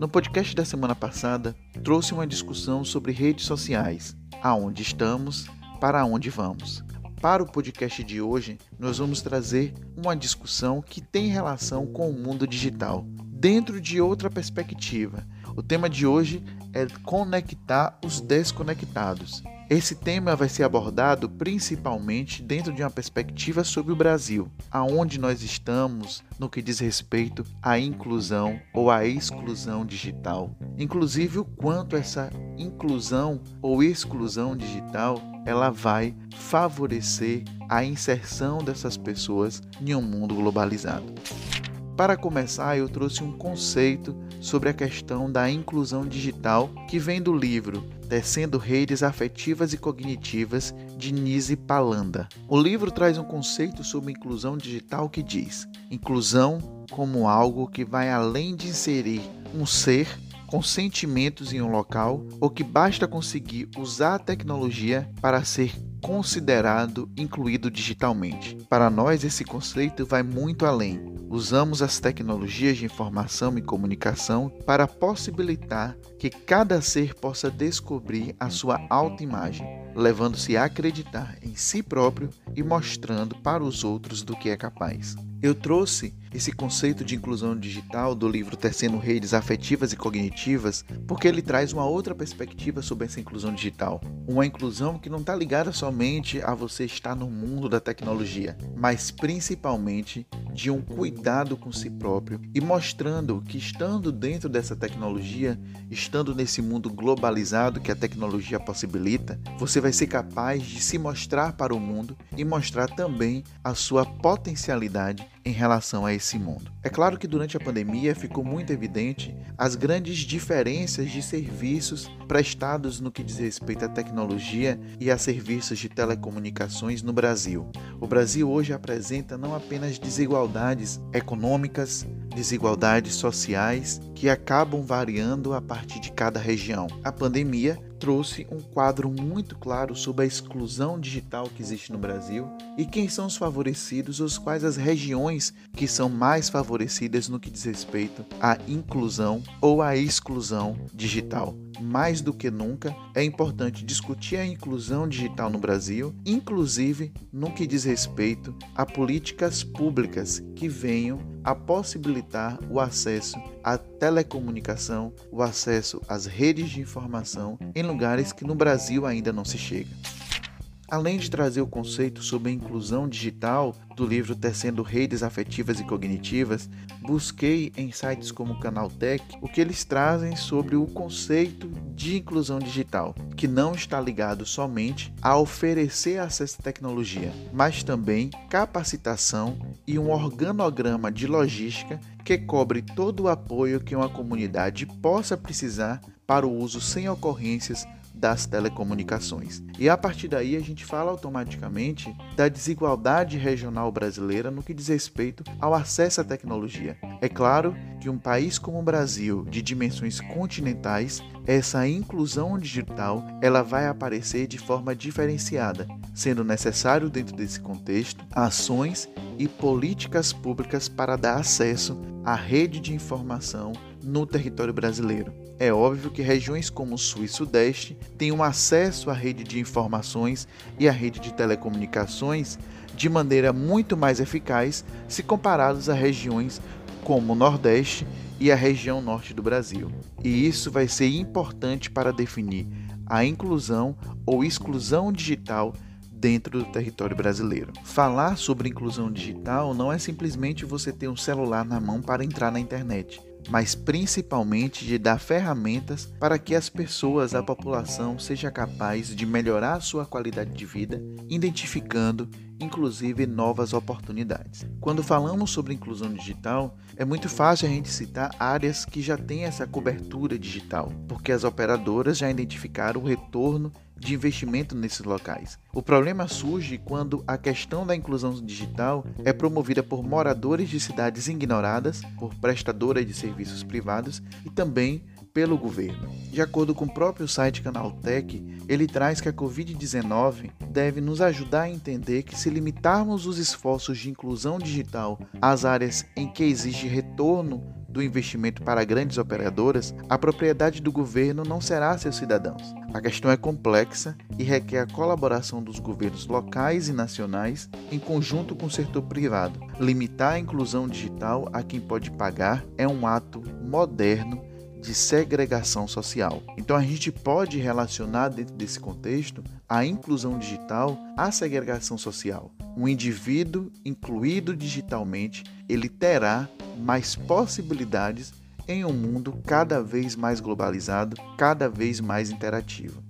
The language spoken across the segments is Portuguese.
No podcast da semana passada, trouxe uma discussão sobre redes sociais, aonde estamos, para onde vamos. Para o podcast de hoje, nós vamos trazer uma discussão que tem relação com o mundo digital, dentro de outra perspectiva. O tema de hoje é conectar os desconectados. Esse tema vai ser abordado principalmente dentro de uma perspectiva sobre o Brasil, aonde nós estamos no que diz respeito à inclusão ou à exclusão digital. Inclusive o quanto essa inclusão ou exclusão digital ela vai favorecer a inserção dessas pessoas em um mundo globalizado. Para começar, eu trouxe um conceito sobre a questão da inclusão digital que vem do livro Tecendo Redes Afetivas e Cognitivas de Nise Palanda. O livro traz um conceito sobre inclusão digital que diz: inclusão como algo que vai além de inserir um ser com sentimentos em um local ou que basta conseguir usar a tecnologia para ser considerado incluído digitalmente. Para nós, esse conceito vai muito além. Usamos as tecnologias de informação e comunicação para possibilitar que cada ser possa descobrir a sua autoimagem, levando-se a acreditar em si próprio e mostrando para os outros do que é capaz. Eu trouxe esse conceito de inclusão digital do livro Tecendo Redes Afetivas e Cognitivas porque ele traz uma outra perspectiva sobre essa inclusão digital. Uma inclusão que não está ligada somente a você estar no mundo da tecnologia, mas principalmente de um cuidado com si próprio e mostrando que estando dentro dessa tecnologia, estando nesse mundo globalizado que a tecnologia possibilita, você vai ser capaz de se mostrar para o mundo e mostrar também a sua potencialidade em relação a esse mundo. É claro que durante a pandemia ficou muito evidente as grandes diferenças de serviços prestados no que diz respeito à tecnologia e a serviços de telecomunicações no Brasil. O Brasil hoje apresenta não apenas desigualdades econômicas, desigualdades sociais que acabam variando a partir de cada região. A pandemia trouxe um quadro muito claro sobre a exclusão digital que existe no Brasil e quem são os favorecidos, os quais as regiões que são mais favorecidas no que diz respeito à inclusão ou à exclusão digital. Mais do que nunca, é importante discutir a inclusão digital no Brasil, inclusive no que diz respeito a políticas públicas que venham a possibilitar o acesso à telecomunicação, o acesso às redes de informação em lugares que no Brasil ainda não se chega. Além de trazer o conceito sobre a inclusão digital do livro Tecendo Redes Afetivas e Cognitivas, busquei em sites como o Canaltech o que eles trazem sobre o conceito de inclusão digital, que não está ligado somente a oferecer acesso à tecnologia, mas também capacitação e um organograma de logística que cobre todo o apoio que uma comunidade possa precisar para o uso sem ocorrências das telecomunicações. E a partir daí a gente fala automaticamente da desigualdade regional brasileira no que diz respeito ao acesso à tecnologia. É claro que um país como o Brasil, de dimensões continentais, essa inclusão digital ela vai aparecer de forma diferenciada, sendo necessário dentro desse contexto ações e políticas públicas para dar acesso à rede de informação no território brasileiro. É óbvio que regiões como o Sul e Sudeste têm um acesso à rede de informações e à rede de telecomunicações de maneira muito mais eficaz se comparados a regiões como o Nordeste e a região Norte do Brasil. E isso vai ser importante para definir a inclusão ou exclusão digital dentro do território brasileiro. Falar sobre inclusão digital não é simplesmente você ter um celular na mão para entrar na internet mas principalmente de dar ferramentas para que as pessoas, a população, seja capaz de melhorar a sua qualidade de vida, identificando inclusive novas oportunidades. Quando falamos sobre inclusão digital, é muito fácil a gente citar áreas que já têm essa cobertura digital, porque as operadoras já identificaram o retorno de investimento nesses locais. O problema surge quando a questão da inclusão digital é promovida por moradores de cidades ignoradas, por prestadoras de serviços privados e também pelo governo. De acordo com o próprio site Canaltech, ele traz que a Covid-19 deve nos ajudar a entender que se limitarmos os esforços de inclusão digital às áreas em que existe retorno do investimento para grandes operadoras, a propriedade do governo não será seus cidadãos. A questão é complexa e requer a colaboração dos governos locais e nacionais em conjunto com o setor privado. Limitar a inclusão digital a quem pode pagar é um ato moderno de segregação social. Então a gente pode relacionar dentro desse contexto a inclusão digital à segregação social. Um indivíduo incluído digitalmente, ele terá mais possibilidades em um mundo cada vez mais globalizado, cada vez mais interativo.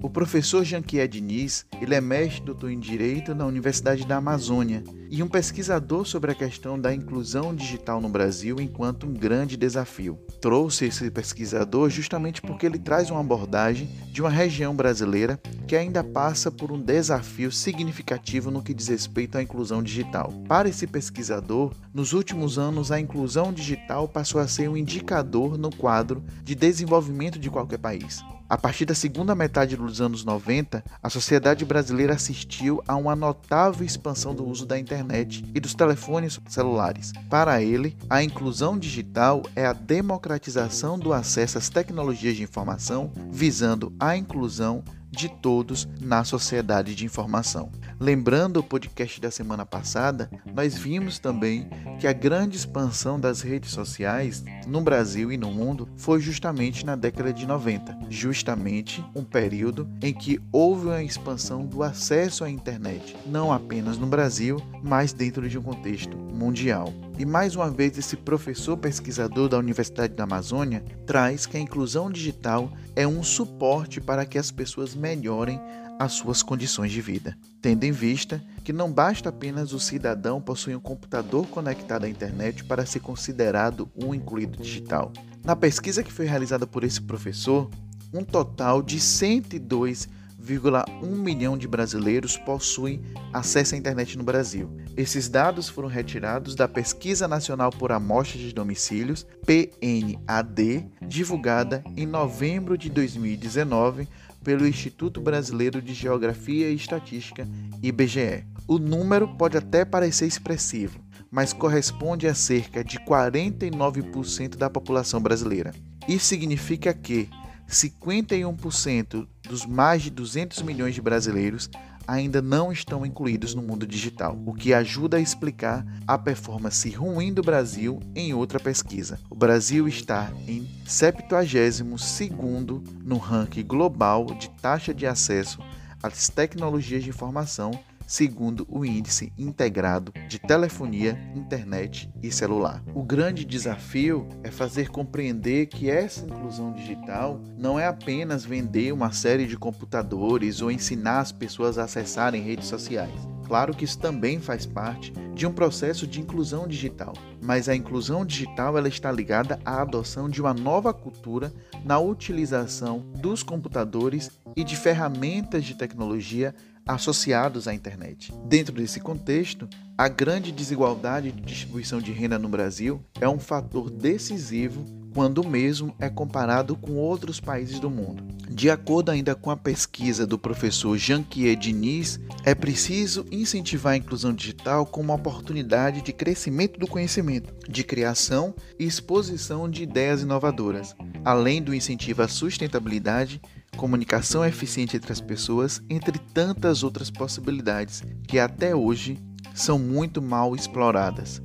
O professor Jean-Pierre Diniz, ele é mestre doutor em Direito na Universidade da Amazônia e um pesquisador sobre a questão da inclusão digital no Brasil enquanto um grande desafio. Trouxe esse pesquisador justamente porque ele traz uma abordagem de uma região brasileira que ainda passa por um desafio significativo no que diz respeito à inclusão digital. Para esse pesquisador, nos últimos anos a inclusão digital passou a ser um indicador no quadro de desenvolvimento de qualquer país. A partir da segunda metade dos anos 90, a sociedade brasileira assistiu a uma notável expansão do uso da internet e dos telefones celulares. Para ele, a inclusão digital é a democratização do acesso às tecnologias de informação, visando a inclusão de todos na sociedade de informação. Lembrando o podcast da semana passada, nós vimos também que a grande expansão das redes sociais no Brasil e no mundo foi justamente na década de 90, justamente um período em que houve uma expansão do acesso à internet, não apenas no Brasil, mas dentro de um contexto mundial. E mais uma vez, esse professor pesquisador da Universidade da Amazônia traz que a inclusão digital é um suporte para que as pessoas melhorem as suas condições de vida, tendo em vista que não basta apenas o cidadão possuir um computador conectado à internet para ser considerado um incluído digital. Na pesquisa que foi realizada por esse professor, um total de 102 1,1 milhão de brasileiros possuem acesso à internet no Brasil. Esses dados foram retirados da Pesquisa Nacional por Amostra de Domicílios, PNAD, divulgada em novembro de 2019 pelo Instituto Brasileiro de Geografia e Estatística, IBGE. O número pode até parecer expressivo, mas corresponde a cerca de 49% da população brasileira. Isso significa que 51% dos mais de 200 milhões de brasileiros ainda não estão incluídos no mundo digital, o que ajuda a explicar a performance ruim do Brasil em outra pesquisa. O Brasil está em 72º no ranking global de taxa de acesso às tecnologias de informação segundo o Índice Integrado de Telefonia, Internet e Celular. O grande desafio é fazer compreender que essa inclusão digital não é apenas vender uma série de computadores ou ensinar as pessoas a acessarem redes sociais. Claro que isso também faz parte de um processo de inclusão digital, mas a inclusão digital ela está ligada à adoção de uma nova cultura na utilização dos computadores e de ferramentas de tecnologia associados à internet. Dentro desse contexto, a grande desigualdade de distribuição de renda no Brasil é um fator decisivo quando mesmo é comparado com outros países do mundo. De acordo ainda com a pesquisa do professor Jean-Pierre Diniz, é preciso incentivar a inclusão digital como uma oportunidade de crescimento do conhecimento, de criação e exposição de ideias inovadoras, além do incentivo à sustentabilidade comunicação eficiente entre as pessoas, entre tantas outras possibilidades que até hoje são muito mal exploradas.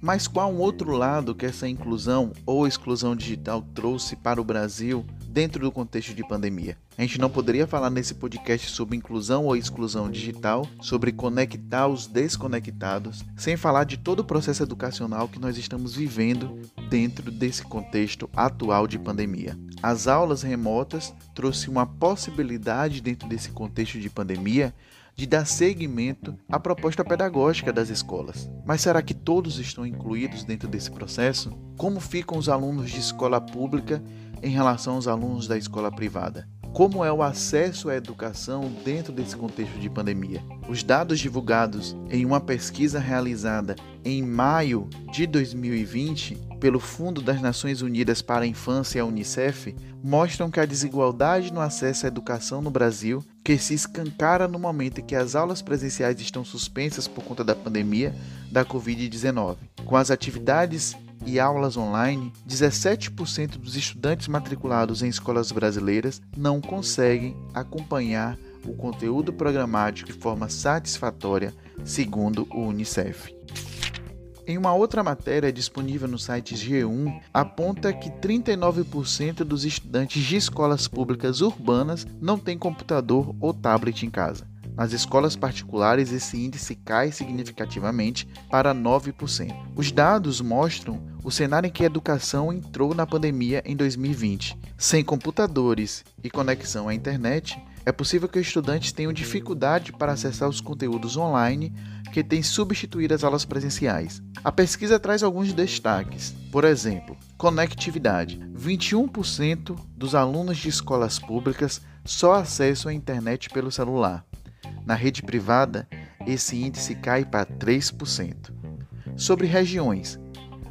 Mas qual outro lado que essa inclusão ou exclusão digital trouxe para o Brasil dentro do contexto de pandemia? A gente não poderia falar nesse podcast sobre inclusão ou exclusão digital, sobre conectar os desconectados, sem falar de todo o processo educacional que nós estamos vivendo dentro desse contexto atual de pandemia. As aulas remotas trouxe uma possibilidade dentro desse contexto de pandemia de dar seguimento à proposta pedagógica das escolas. Mas será que todos estão incluídos dentro desse processo? Como ficam os alunos de escola pública em relação aos alunos da escola privada? Como é o acesso à educação dentro desse contexto de pandemia? Os dados divulgados em uma pesquisa realizada em maio de 2020 pelo Fundo das Nações Unidas para a Infância, a UNICEF, mostram que a desigualdade no acesso à educação no Brasil, que se escancara no momento em que as aulas presenciais estão suspensas por conta da pandemia da Covid-19, com as atividades e aulas online, 17% dos estudantes matriculados em escolas brasileiras não conseguem acompanhar o conteúdo programático de forma satisfatória, segundo o Unicef. Em uma outra matéria disponível no site G1, aponta que 39% dos estudantes de escolas públicas urbanas não têm computador ou tablet em casa. Nas escolas particulares, esse índice cai significativamente para 9%. Os dados mostram o cenário em que a educação entrou na pandemia em 2020. Sem computadores e conexão à internet, é possível que os estudantes tenham dificuldade para acessar os conteúdos online que têm substituído as aulas presenciais. A pesquisa traz alguns destaques. Por exemplo, conectividade. 21% dos alunos de escolas públicas só acessam a internet pelo celular. Na rede privada, esse índice cai para 3%. Sobre regiões,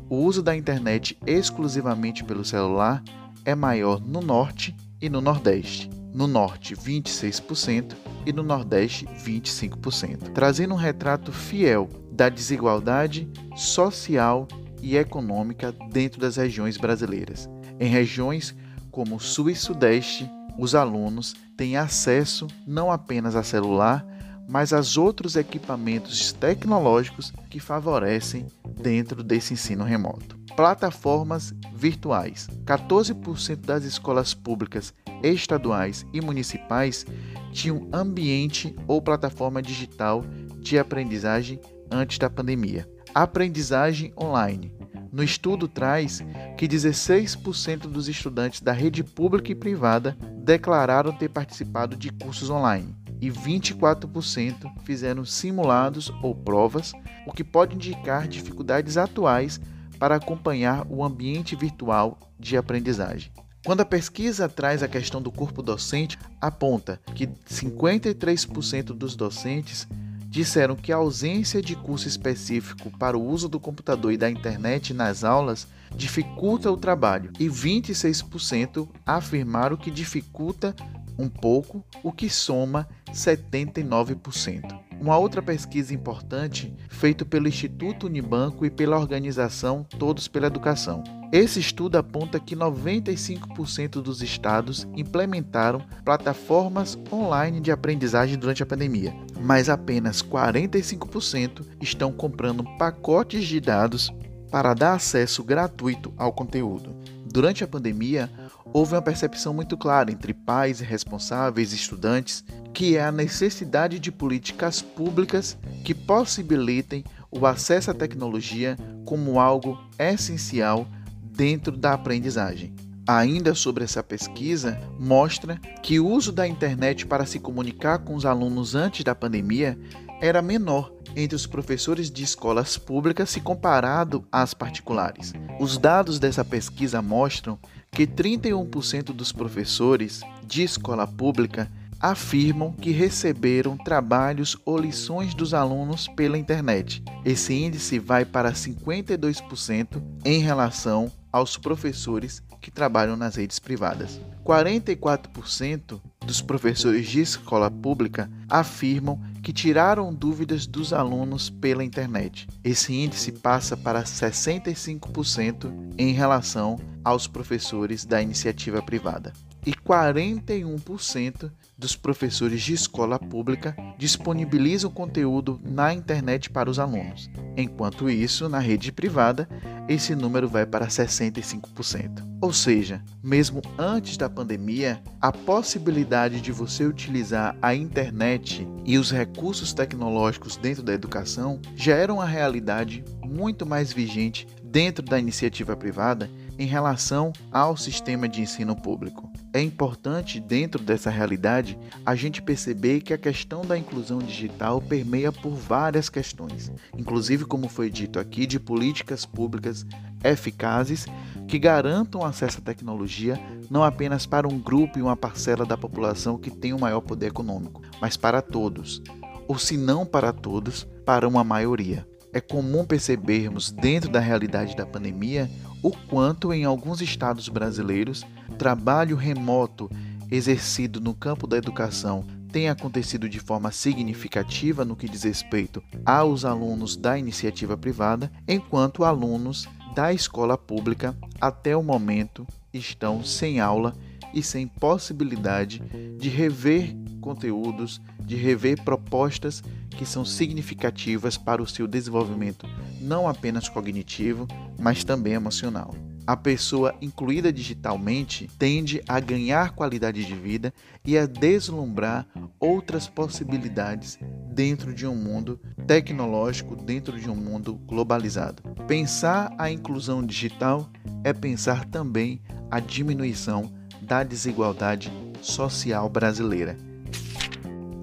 o uso da internet exclusivamente pelo celular é maior no Norte e no Nordeste. No Norte, 26% e no Nordeste, 25%, trazendo um retrato fiel da desigualdade social e econômica dentro das regiões brasileiras. Em regiões como Sul e Sudeste, os alunos têm acesso não apenas a celular, mas a outros equipamentos tecnológicos que favorecem dentro desse ensino remoto. Plataformas virtuais. 14% das escolas públicas estaduais e municipais tinham ambiente ou plataforma digital de aprendizagem antes da pandemia. Aprendizagem online. No estudo traz que 16% dos estudantes da rede pública e privada declararam ter participado de cursos online e 24% fizeram simulados ou provas, o que pode indicar dificuldades atuais para acompanhar o ambiente virtual de aprendizagem. Quando a pesquisa traz a questão do corpo docente, aponta que 53% dos docentes disseram que a ausência de curso específico para o uso do computador e da internet nas aulas dificulta o trabalho, e 26% afirmaram que dificulta um pouco, o que soma 79%. Uma outra pesquisa importante, feita pelo Instituto Unibanco e pela organização Todos pela Educação. Esse estudo aponta que 95% dos estados implementaram plataformas online de aprendizagem durante a pandemia, mas apenas 45% estão comprando pacotes de dados para dar acesso gratuito ao conteúdo. Durante a pandemia, houve uma percepção muito clara entre pais responsáveis e estudantes que é a necessidade de políticas públicas que possibilitem o acesso à tecnologia como algo essencial dentro da aprendizagem. Ainda sobre essa pesquisa, mostra que o uso da internet para se comunicar com os alunos antes da pandemia era menor entre os professores de escolas públicas se comparado às particulares. Os dados dessa pesquisa mostram que 31% dos professores de escola pública afirmam que receberam trabalhos ou lições dos alunos pela internet. Esse índice vai para 52% em relação aos professores que trabalham nas redes privadas. 44% dos professores de escola pública afirmam que tiraram dúvidas dos alunos pela internet. Esse índice passa para 65% em relação aos professores da iniciativa privada. E 41% dos professores de escola pública disponibilizam conteúdo na internet para os alunos. Enquanto isso, na rede privada, esse número vai para 65%. Ou seja, mesmo antes da pandemia, a possibilidade de você utilizar a internet e os recursos tecnológicos dentro da educação já era uma realidade muito mais vigente dentro da iniciativa privada em relação ao sistema de ensino público. É importante, dentro dessa realidade, a gente perceber que a questão da inclusão digital permeia por várias questões, inclusive, como foi dito aqui, de políticas públicas eficazes que garantam acesso à tecnologia não apenas para um grupo e uma parcela da população que tem o maior poder econômico, mas para todos, ou se não para todos, para uma maioria. É comum percebermos, dentro da realidade da pandemia, o quanto em alguns estados brasileiros trabalho remoto exercido no campo da educação tem acontecido de forma significativa no que diz respeito aos alunos da iniciativa privada, enquanto alunos da escola pública até o momento estão sem aula e sem possibilidade de rever conteúdos, de rever propostas que são significativas para o seu desenvolvimento não apenas cognitivo, mas também emocional. A pessoa incluída digitalmente tende a ganhar qualidade de vida e a deslumbrar outras possibilidades dentro de um mundo tecnológico, dentro de um mundo globalizado. Pensar a inclusão digital é pensar também a diminuição da desigualdade social brasileira.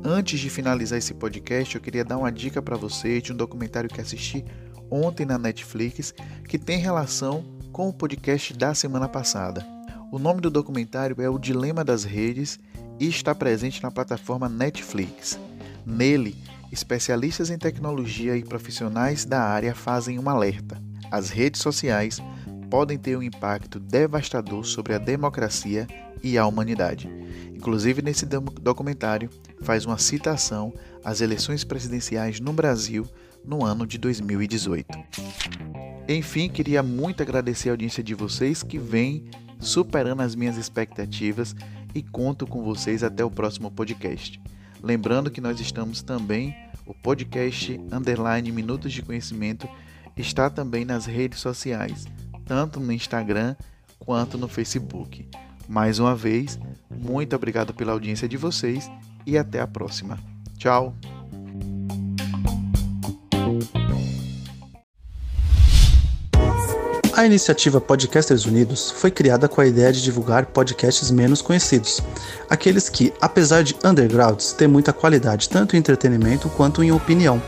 Antes de finalizar esse podcast, eu queria dar uma dica para você de um documentário que assisti ontem na Netflix que tem relação com o podcast da semana passada. O nome do documentário é O Dilema das Redes e está presente na plataforma Netflix. Nele, especialistas em tecnologia e profissionais da área fazem um alerta. As redes sociais podem ter um impacto devastador sobre a democracia e a humanidade. Inclusive, nesse documentário, faz uma citação às eleições presidenciais no Brasil no ano de 2018. Enfim, queria muito agradecer a audiência de vocês que vem superando as minhas expectativas e conto com vocês até o próximo podcast. Lembrando que nós estamos também, o podcast Underline Minutos de Conhecimento está também nas redes sociais, tanto no Instagram quanto no Facebook. Mais uma vez, muito obrigado pela audiência de vocês e até a próxima. Tchau! A iniciativa Podcasters Unidos foi criada com a ideia de divulgar podcasts menos conhecidos, aqueles que, apesar de undergrounds, têm muita qualidade tanto em entretenimento quanto em opinião.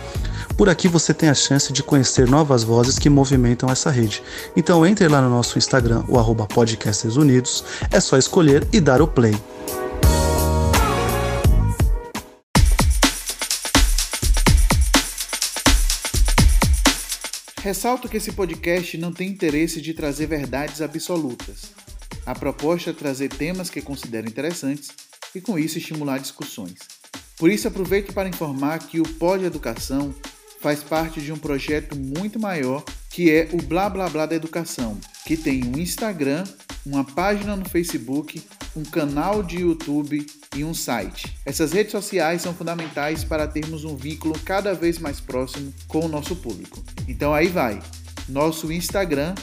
Por aqui você tem a chance de conhecer novas vozes que movimentam essa rede. Então entre lá no nosso Instagram, o arroba Podcasters Unidos, é só escolher e dar o play. Ressalto que esse podcast não tem interesse de trazer verdades absolutas. A proposta é trazer temas que considero interessantes e, com isso, estimular discussões. Por isso, aproveito para informar que o Pod Educação faz parte de um projeto muito maior que é o Blá Blá Blá da Educação, que tem um Instagram, uma página no Facebook, um canal de YouTube e um site. Essas redes sociais são fundamentais para termos um vínculo cada vez mais próximo com o nosso público. Então aí vai. Nosso Instagram,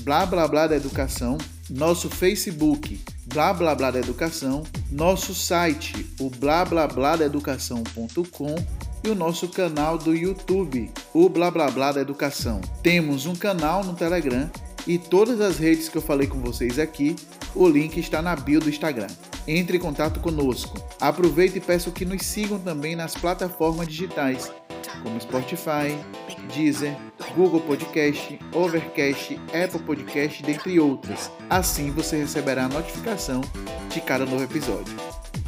blá blá blá da educação, nosso Facebook, blá blá blá da educação, nosso site, o blá blá blá da educação.com e o nosso canal do YouTube, o blá blá blá da educação. Temos um canal no Telegram e todas as redes que eu falei com vocês aqui, o link está na bio do Instagram. Entre em contato conosco. Aproveite e peço que nos sigam também nas plataformas digitais, como Spotify, Deezer, Google Podcast, Overcast, Apple Podcast, dentre outras. Assim você receberá a notificação de cada novo episódio.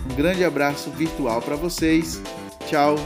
Um grande abraço virtual para vocês. Tchau.